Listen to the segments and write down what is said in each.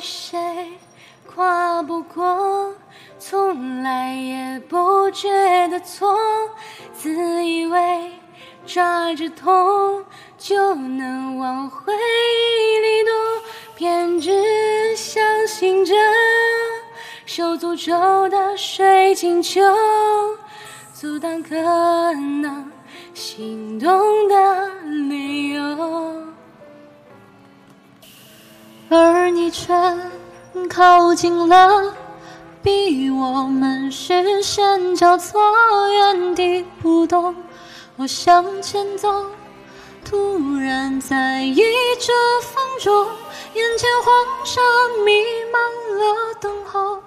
谁跨不过，从来也不觉得错，自以为抓着痛就能往回忆里躲，偏只相信着受诅咒的水晶球，阻挡可能心动的而你却靠近了，逼我们视线交错，原地不动。我向前走，突然在意这分钟，眼前黄沙弥漫了等候，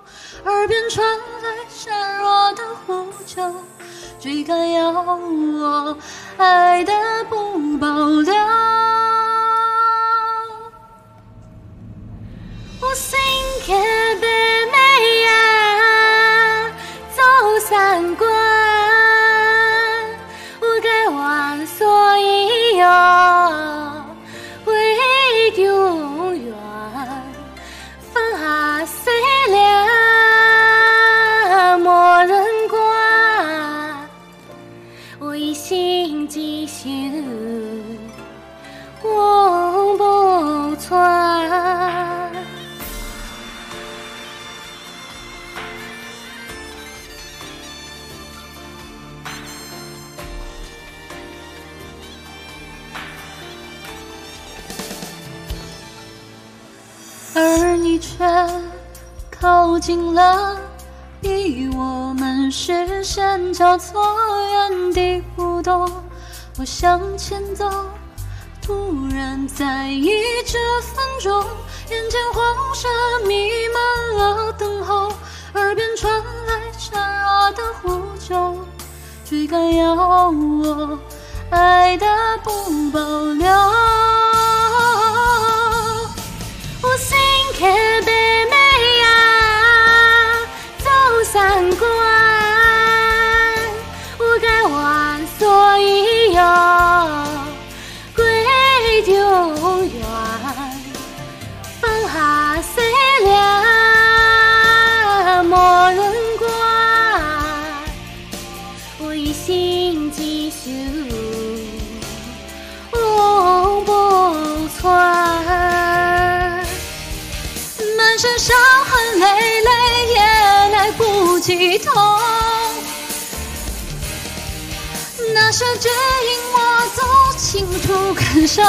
耳边传来孱弱的呼救，追赶要我爱的不心继续永不传。而你却靠近了，逼我们视线交错，原地不动。我向前走，突然在意这分钟，眼前黄沙弥漫了等候，耳边传来孱弱的呼救，追赶要我爱的不保留。痛。那是指引我走清楚感受，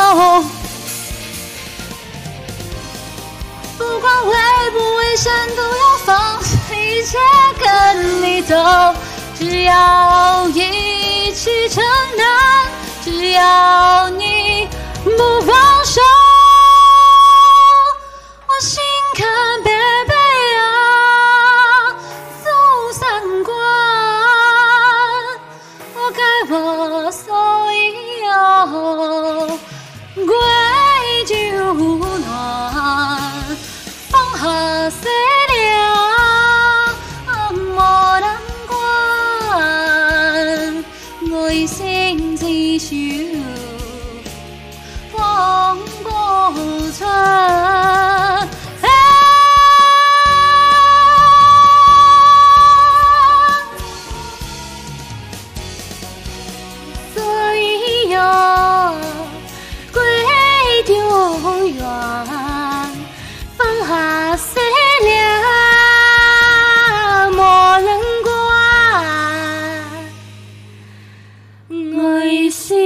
不管危不危险，都要放弃一切跟你走。只要有，归就暖，放下谁了，莫难关，我一心继续。风不传。see.